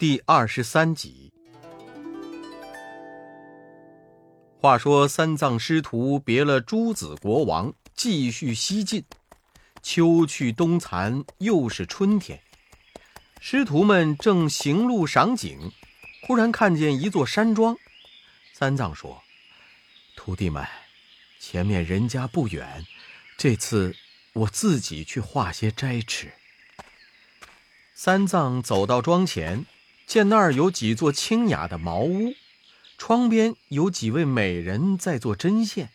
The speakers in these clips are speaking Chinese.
第二十三集。话说三藏师徒别了诸子国王，继续西进。秋去冬残，又是春天。师徒们正行路赏景，忽然看见一座山庄。三藏说：“徒弟们，前面人家不远，这次我自己去化些斋吃。”三藏走到庄前，见那儿有几座清雅的茅屋，窗边有几位美人在做针线。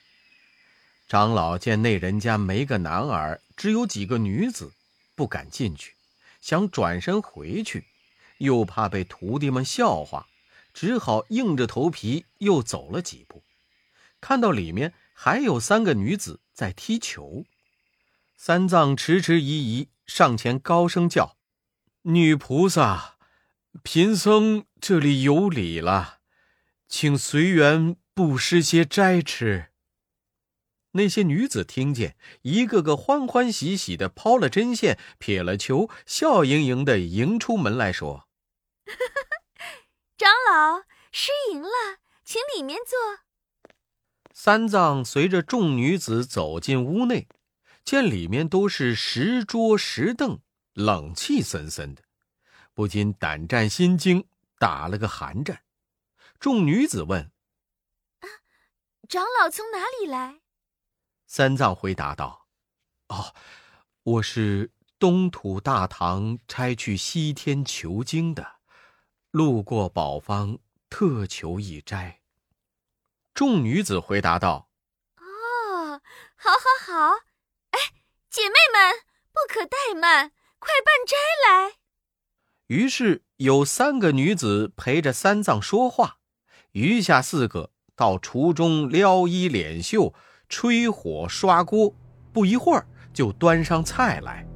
长老见那人家没个男儿，只有几个女子，不敢进去，想转身回去，又怕被徒弟们笑话，只好硬着头皮又走了几步。看到里面还有三个女子在踢球，三藏迟迟疑疑，上前高声叫：“女菩萨，贫僧这里有礼了，请随缘布施些斋吃。”那些女子听见，一个个欢欢喜喜的抛了针线，撇了球，笑盈盈的迎出门来说：“长老失迎了，请里面坐。”三藏随着众女子走进屋内，见里面都是石桌石凳，冷气森森的，不禁胆战心惊，打了个寒战。众女子问：“啊，长老从哪里来？”三藏回答道：“哦，我是东土大唐差去西天求经的，路过宝方，特求一斋。”众女子回答道：“哦，好，好，好！哎，姐妹们，不可怠慢，快办斋来。”于是有三个女子陪着三藏说话，余下四个到厨中撩衣敛袖。吹火刷锅，不一会儿就端上菜来。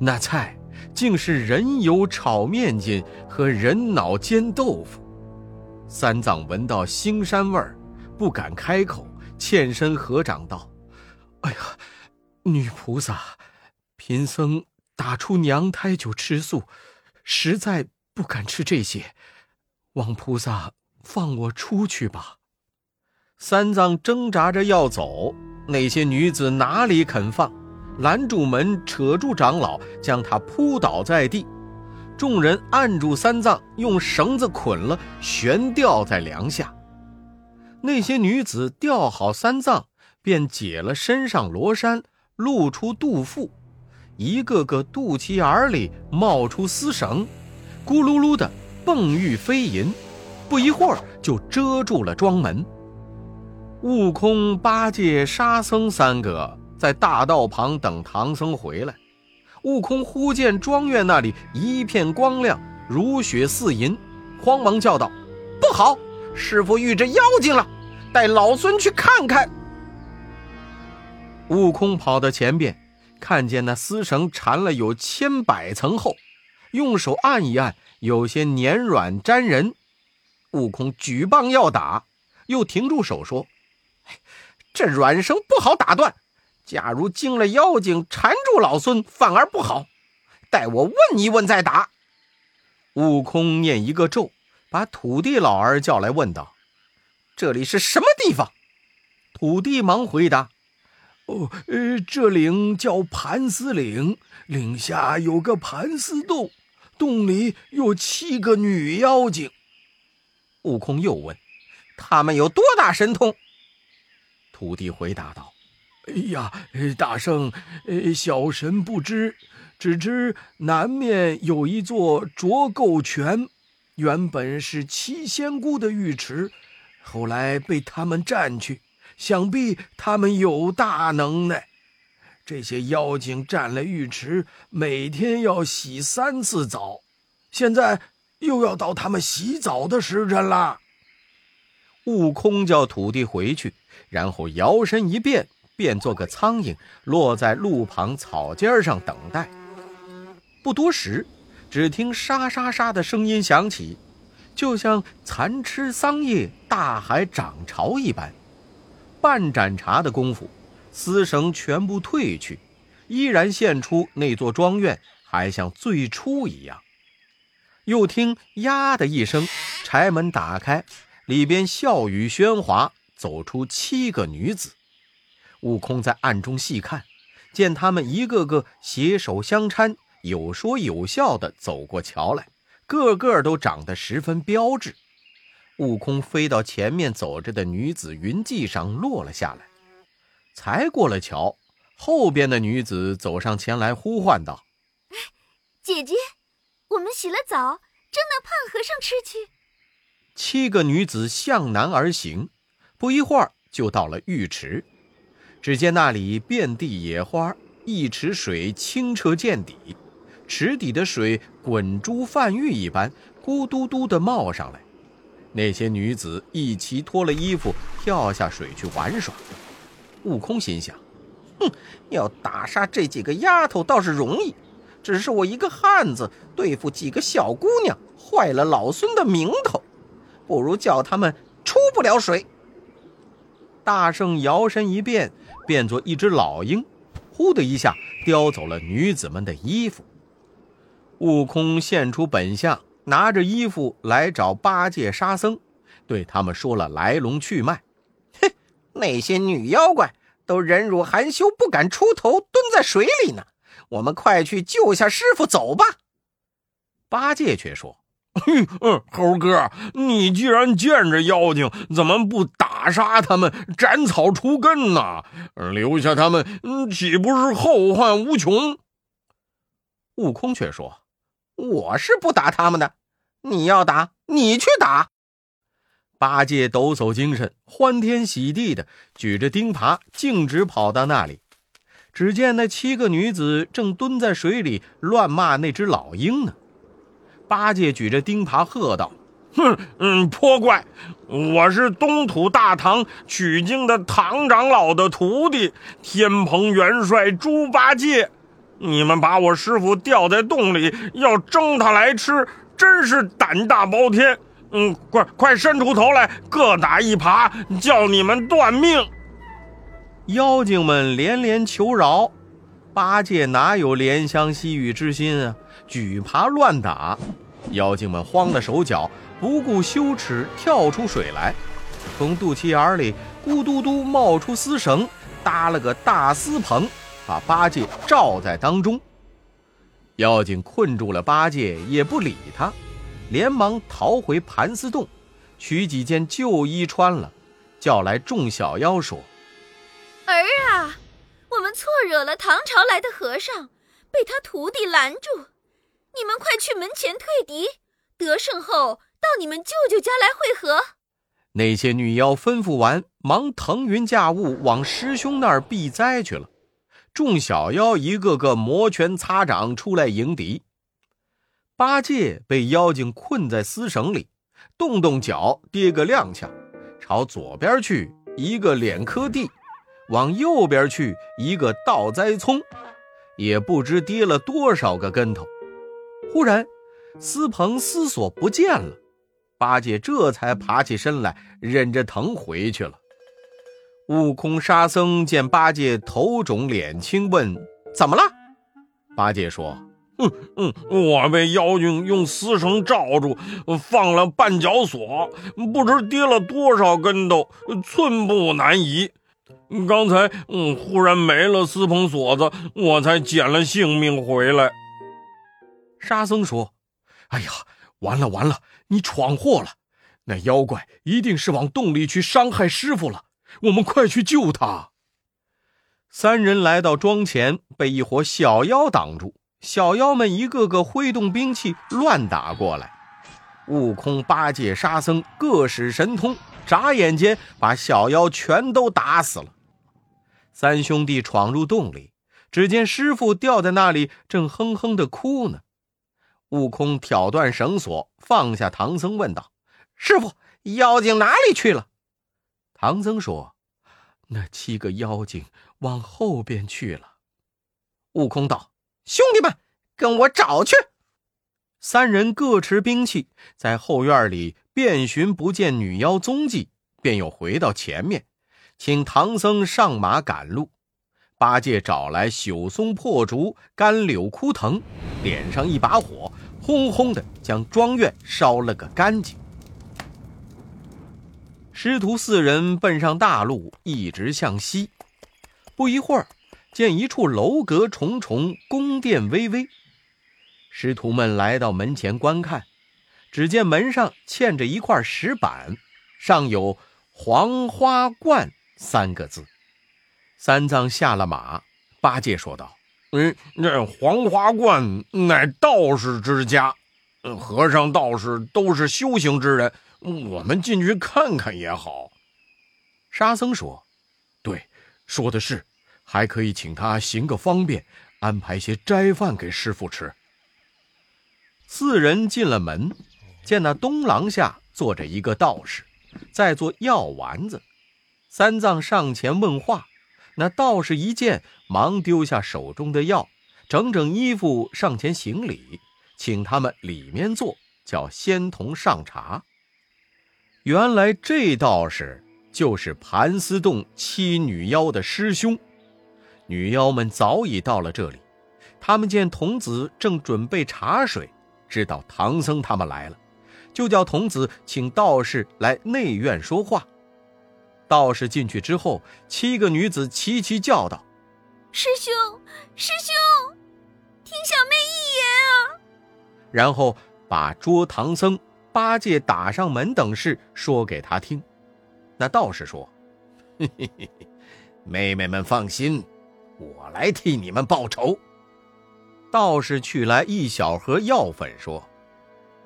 那菜竟是人油炒面筋和人脑煎豆腐。三藏闻到腥膻味儿，不敢开口，欠身合掌道：“哎呀，女菩萨，贫僧打出娘胎就吃素，实在不敢吃这些，望菩萨放我出去吧。”三藏挣扎着要走，那些女子哪里肯放，拦住门，扯住长老，将他扑倒在地。众人按住三藏，用绳子捆了，悬吊在梁下。那些女子吊好三藏，便解了身上罗衫，露出肚腹，一个个肚脐眼里冒出丝绳，咕噜噜的蹦玉飞银，不一会儿就遮住了庄门。悟空、八戒、沙僧三个在大道旁等唐僧回来。悟空忽见庄院那里一片光亮，如雪似银，慌忙叫道：“不好，师傅遇着妖精了，带老孙去看看。”悟空跑到前边，看见那丝绳缠了有千百层后，用手按一按，有些黏软粘人。悟空举棒要打，又停住手说。这软绳不好打断，假如惊了妖精缠住老孙，反而不好。待我问一问再打。悟空念一个咒，把土地老儿叫来，问道：“这里是什么地方？”土地忙回答：“哦，呃，这岭叫盘丝岭，岭下有个盘丝洞，洞里有七个女妖精。”悟空又问：“他们有多大神通？”土地回答道：“哎呀，大圣，呃小神不知，只知南面有一座浊垢泉，原本是七仙姑的浴池，后来被他们占去。想必他们有大能耐。这些妖精占了浴池，每天要洗三次澡，现在又要到他们洗澡的时辰了。”悟空叫土地回去。然后摇身一变，变做个苍蝇，落在路旁草尖上等待。不多时，只听沙沙沙的声音响起，就像蚕吃桑叶、大海涨潮一般。半盏茶的功夫，丝绳全部褪去，依然现出那座庄院，还像最初一样。又听“呀”的一声，柴门打开，里边笑语喧哗，走出七个女子。悟空在暗中细看，见他们一个个携手相搀，有说有笑的走过桥来，个个都长得十分标致。悟空飞到前面走着的女子云髻上落了下来，才过了桥，后边的女子走上前来呼唤道：“哎，姐姐，我们洗了澡，蒸那胖和尚吃去。”七个女子向南而行，不一会儿就到了浴池。只见那里遍地野花，一池水清澈见底，池底的水滚珠泛玉一般，咕嘟嘟地冒上来。那些女子一齐脱了衣服，跳下水去玩耍。悟空心想：“哼，要打杀这几个丫头倒是容易，只是我一个汉子对付几个小姑娘，坏了老孙的名头，不如叫他们出不了水。”大圣摇身一变，变作一只老鹰，呼的一下叼走了女子们的衣服。悟空现出本相。拿着衣服来找八戒、沙僧，对他们说了来龙去脉。哼，那些女妖怪都忍辱含羞，不敢出头，蹲在水里呢。我们快去救下师傅，走吧。八戒却说：“ 嗯，猴哥，你既然见着妖精，怎么不打杀他们，斩草除根呢？留下他们，岂不是后患无穷？”悟空却说。我是不打他们的，你要打，你去打。八戒抖擞精神，欢天喜地的举着钉耙，径直跑到那里。只见那七个女子正蹲在水里乱骂那只老鹰呢。八戒举着钉耙喝道：“哼，嗯，泼怪！我是东土大唐取经的唐长老的徒弟，天蓬元帅猪八戒。”你们把我师傅吊在洞里，要蒸他来吃，真是胆大包天！嗯，快快伸出头来，各打一耙，叫你们断命！妖精们连连求饶，八戒哪有怜香惜玉之心啊？举耙乱打，妖精们慌了手脚，不顾羞耻，跳出水来，从肚脐眼里咕嘟嘟冒出丝绳，搭了个大丝棚。把八戒罩在当中，妖精困住了八戒，也不理他，连忙逃回盘丝洞，取几件旧衣穿了，叫来众小妖说：“儿啊，我们错惹了唐朝来的和尚，被他徒弟拦住，你们快去门前退敌，得胜后到你们舅舅家来会合。”那些女妖吩咐完，忙腾云驾雾往师兄那儿避灾去了。众小妖一个个摩拳擦掌出来迎敌，八戒被妖精困在丝绳里，动动脚跌个踉跄，朝左边去一个脸磕地，往右边去一个倒栽葱，也不知跌了多少个跟头。忽然，丝棚丝索不见了，八戒这才爬起身来，忍着疼回去了。悟空、沙僧见八戒头肿脸青，问：“怎么了？”八戒说：“嗯嗯，我被妖精用丝绳罩住，放了绊脚索，不知跌了多少跟头，寸步难移。刚才嗯，忽然没了丝棚锁子，我才捡了性命回来。”沙僧说：“哎呀，完了完了，你闯祸了！那妖怪一定是往洞里去伤害师傅了。”我们快去救他！三人来到庄前，被一伙小妖挡住。小妖们一个个挥动兵器，乱打过来。悟空、八戒、沙僧各使神通，眨眼间把小妖全都打死了。三兄弟闯入洞里，只见师傅吊在那里，正哼哼的哭呢。悟空挑断绳索，放下唐僧，问道：“师傅，妖精哪里去了？”唐僧说：“那七个妖精往后边去了。”悟空道：“兄弟们，跟我找去。”三人各持兵器，在后院里遍寻，不见女妖踪迹，便又回到前面，请唐僧上马赶路。八戒找来朽松破竹、干柳枯藤，点上一把火，轰轰的将庄院烧了个干净。师徒四人奔上大路，一直向西。不一会儿，见一处楼阁重重，宫殿巍巍。师徒们来到门前观看，只见门上嵌着一块石板，上有“黄花观”三个字。三藏下了马，八戒说道：“嗯，那黄花观乃道士之家，和尚道士都是修行之人。”我们进去看看也好。沙僧说：“对，说的是，还可以请他行个方便，安排些斋饭给师傅吃。”四人进了门，见那东廊下坐着一个道士，在做药丸子。三藏上前问话，那道士一见，忙丢下手中的药，整整衣服上前行礼，请他们里面坐，叫仙童上茶。原来这道士就是盘丝洞七女妖的师兄，女妖们早已到了这里。他们见童子正准备茶水，知道唐僧他们来了，就叫童子请道士来内院说话。道士进去之后，七个女子齐齐叫道：“师兄，师兄，听小妹一言啊！”然后把捉唐僧。八戒打上门等事说给他听，那道士说：“嘿嘿嘿，妹妹们放心，我来替你们报仇。”道士取来一小盒药粉，说：“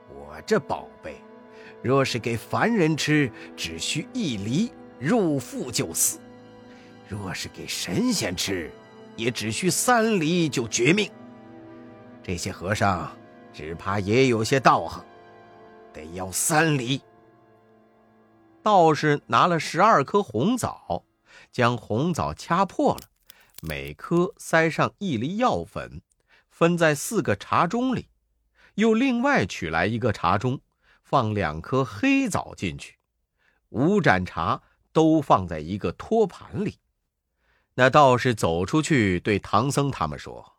我这宝贝，若是给凡人吃，只需一粒入腹就死；若是给神仙吃，也只需三厘就绝命。这些和尚只怕也有些道行。”得要三厘。道士拿了十二颗红枣，将红枣掐破了，每颗塞上一粒药粉，分在四个茶盅里，又另外取来一个茶盅，放两颗黑枣进去，五盏茶都放在一个托盘里。那道士走出去，对唐僧他们说：“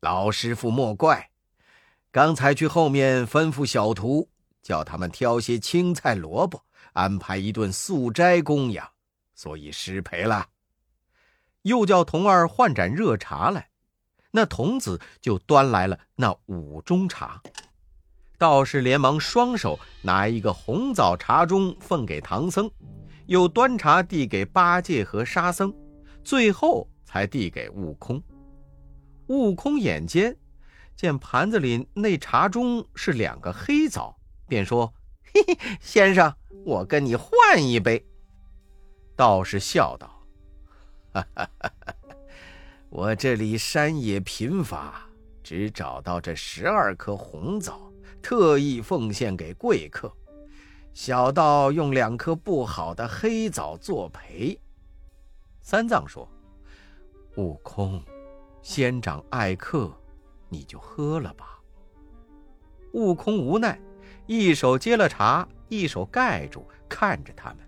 老师傅莫怪，刚才去后面吩咐小徒。”叫他们挑些青菜萝卜，安排一顿素斋供养，所以失陪了。又叫童儿换盏热茶来，那童子就端来了那五盅茶。道士连忙双手拿一个红枣茶盅奉给唐僧，又端茶递给八戒和沙僧，最后才递给悟空。悟空眼尖，见盘子里那茶盅是两个黑枣。便说：“嘿嘿，先生，我跟你换一杯。”道士笑道：“哈哈哈哈我这里山野贫乏，只找到这十二颗红枣，特意奉献给贵客。小道用两颗不好的黑枣作陪。”三藏说：“悟空，仙长爱客，你就喝了吧。”悟空无奈。一手接了茶，一手盖住，看着他们。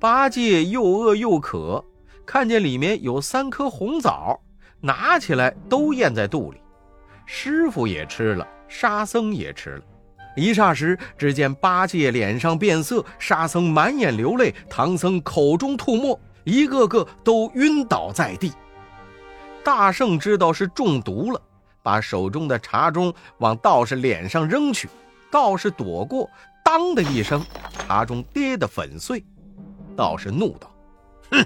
八戒又饿又渴，看见里面有三颗红枣，拿起来都咽在肚里。师傅也吃了，沙僧也吃了。一霎时，只见八戒脸上变色，沙僧满眼流泪，唐僧口中吐沫，一个个都晕倒在地。大圣知道是中毒了，把手中的茶盅往道士脸上扔去。道士躲过，当的一声，茶盅跌得粉碎。道士怒道：“哼，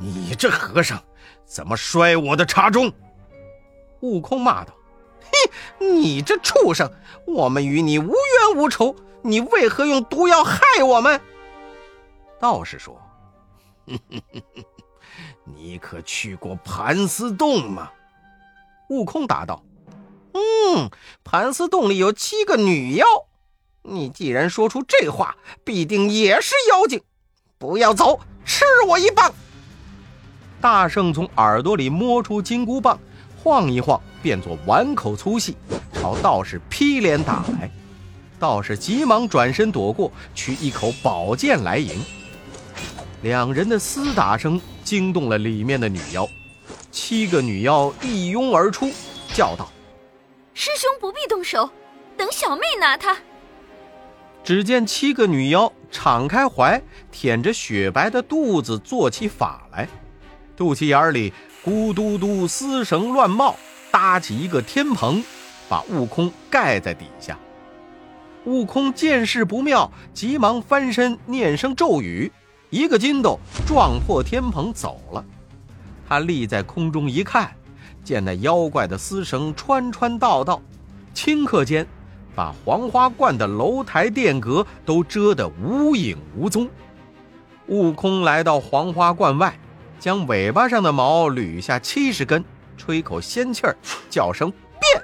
你这和尚怎么摔我的茶盅？”悟空骂道：“嘿，你这畜生！我们与你无冤无仇，你为何用毒药害我们？”道士说：“哼哼哼哼你可去过盘丝洞吗？”悟空答道。嗯，盘丝洞里有七个女妖，你既然说出这话，必定也是妖精。不要走，吃我一棒！大圣从耳朵里摸出金箍棒，晃一晃，变作碗口粗细，朝道士劈脸打来。道士急忙转身躲过，取一口宝剑来迎。两人的厮打声惊动了里面的女妖，七个女妖一拥而出，叫道。师兄不必动手，等小妹拿他。只见七个女妖敞开怀，舔着雪白的肚子做起法来，肚脐眼里咕嘟嘟丝绳乱冒，搭起一个天棚，把悟空盖在底下。悟空见势不妙，急忙翻身念声咒语，一个筋斗撞破天棚走了。他立在空中一看，见那妖怪的丝绳穿穿道道，顷刻间。把黄花观的楼台殿阁都遮得无影无踪。悟空来到黄花观外，将尾巴上的毛捋下七十根，吹口仙气儿，叫声变，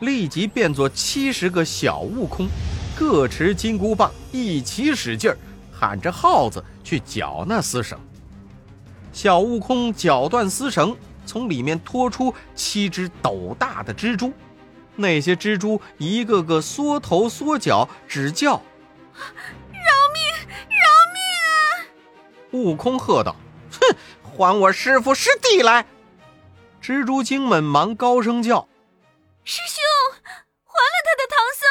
立即变作七十个小悟空，各持金箍棒，一起使劲儿，喊着号子去绞那丝绳。小悟空绞断丝绳，从里面拖出七只斗大的蜘蛛。那些蜘蛛一个个缩头缩脚，只叫：“饶命！饶命啊！”悟空喝道：“哼，还我师傅师弟来！”蜘蛛精们忙高声叫：“师兄，还了他的唐僧，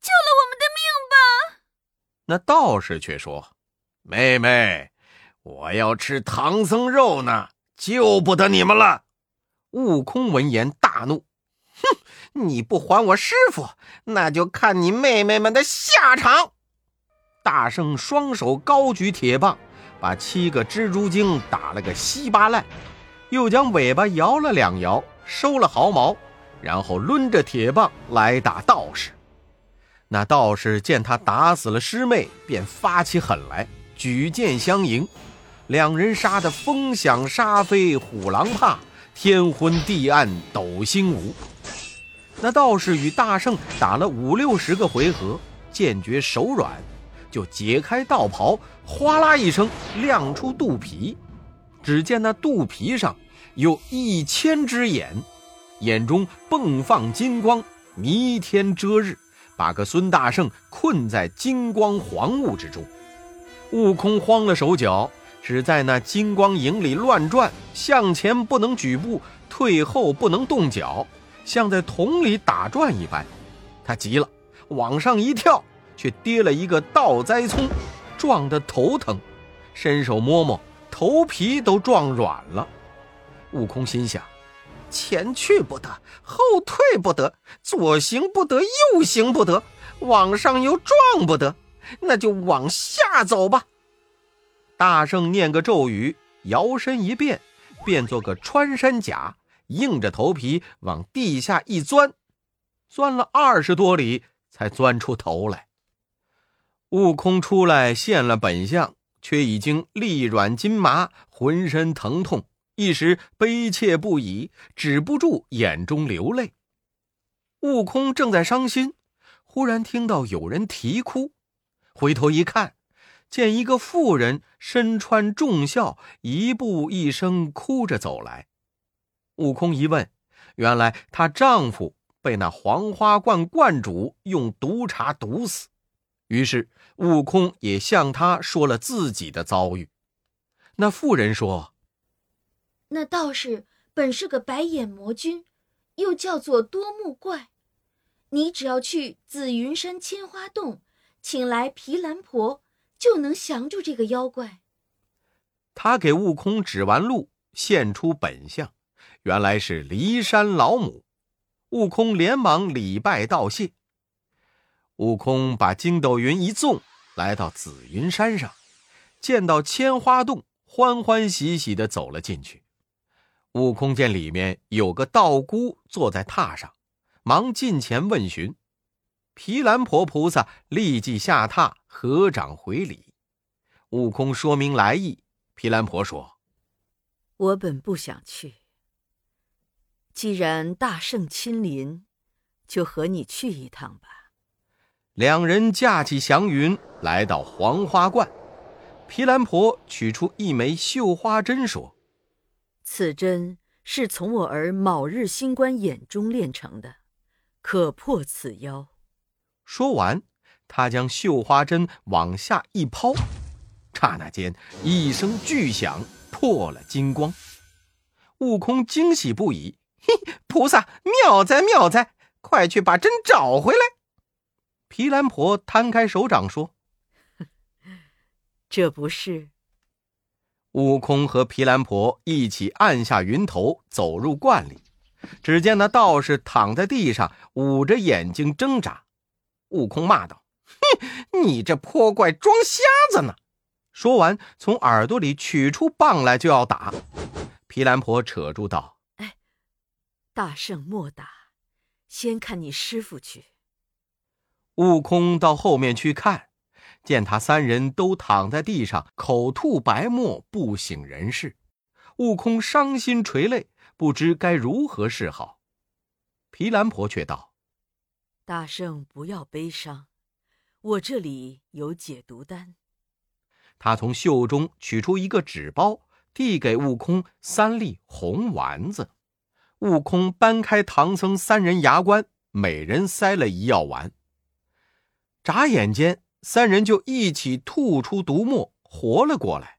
救了我们的命吧！”那道士却说：“妹妹，我要吃唐僧肉呢，救不得你们了。”悟空闻言大怒。哼！你不还我师傅，那就看你妹妹们的下场！大圣双手高举铁棒，把七个蜘蛛精打了个稀巴烂，又将尾巴摇了两摇，收了毫毛，然后抡着铁棒来打道士。那道士见他打死了师妹，便发起狠来，举剑相迎，两人杀得风响沙飞，虎狼怕，天昏地暗，斗星无。那道士与大圣打了五六十个回合，渐觉手软，就解开道袍，哗啦一声亮出肚皮。只见那肚皮上有一千只眼，眼中迸放金光，弥天遮日，把个孙大圣困在金光黄雾之中。悟空慌了手脚，只在那金光影里乱转，向前不能举步，退后不能动脚。像在桶里打转一般，他急了，往上一跳，却跌了一个倒栽葱，撞得头疼，伸手摸摸，头皮都撞软了。悟空心想：前去不得，后退不得，左行不得，右行不得，往上又撞不得，那就往下走吧。大圣念个咒语，摇身一变，变做个穿山甲。硬着头皮往地下一钻，钻了二十多里，才钻出头来。悟空出来现了本相，却已经力软筋麻，浑身疼痛，一时悲切不已，止不住眼中流泪。悟空正在伤心，忽然听到有人啼哭，回头一看，见一个妇人身穿重孝，一步一声哭着走来。悟空一问，原来她丈夫被那黄花观观主用毒茶毒死。于是悟空也向她说了自己的遭遇。那妇人说：“那道士本是个白眼魔君，又叫做多目怪。你只要去紫云山千花洞，请来毗蓝婆，就能降住这个妖怪。”他给悟空指完路，现出本相。原来是骊山老母，悟空连忙礼拜道谢。悟空把筋斗云一纵，来到紫云山上，见到千花洞，欢欢喜喜的走了进去。悟空见里面有个道姑坐在榻上，忙近前问询。毗蓝婆菩萨立即下榻，合掌回礼。悟空说明来意，毗蓝婆说：“我本不想去。”既然大圣亲临，就和你去一趟吧。两人架起祥云，来到黄花观。毗蓝婆取出一枚绣花针，说：“此针是从我儿卯日星官眼中炼成的，可破此妖。”说完，他将绣花针往下一抛，刹那间一声巨响，破了金光。悟空惊喜不已。嘿，菩萨妙哉妙哉！快去把针找回来。皮兰婆摊开手掌说：“这不是。”悟空和皮兰婆一起按下云头，走入观里。只见那道士躺在地上，捂着眼睛挣扎。悟空骂道：“哼，你这泼怪装瞎子呢！”说完，从耳朵里取出棒来就要打。皮兰婆扯住道：“哎，大圣莫打，先看你师傅去。”悟空到后面去看，见他三人都躺在地上，口吐白沫，不省人事。悟空伤心垂泪，不知该如何是好。皮兰婆却道：“大圣不要悲伤，我这里有解毒丹。”他从袖中取出一个纸包，递给悟空三粒红丸子。悟空搬开唐僧三人牙关，每人塞了一药丸。眨眼间，三人就一起吐出毒沫，活了过来。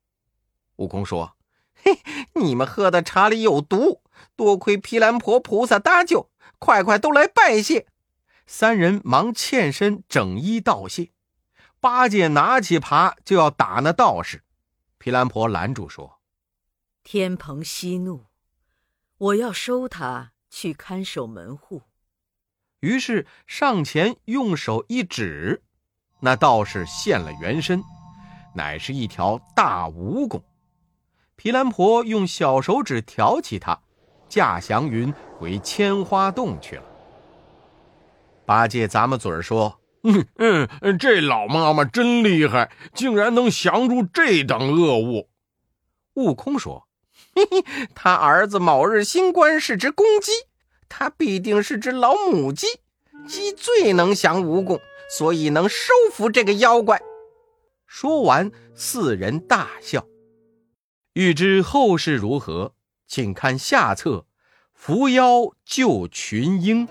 悟空说：“嘿，你们喝的茶里有毒，多亏毗蓝婆菩萨搭救，快快都来拜谢。”三人忙欠身整衣道谢。八戒拿起耙就要打那道士，毗蓝婆拦住说：“天蓬息怒，我要收他去看守门户。”于是上前用手一指，那道士现了原身，乃是一条大蜈蚣。毗蓝婆用小手指挑起它，驾祥云回千花洞去了。八戒咂么嘴说：“嗯嗯，这老妈妈真厉害，竟然能降住这等恶物。”悟空说：“嘿嘿，他儿子某日新官是只公鸡。”他必定是只老母鸡，鸡最能降蜈蚣，所以能收服这个妖怪。说完，四人大笑。欲知后事如何，请看下册《伏妖救群英》。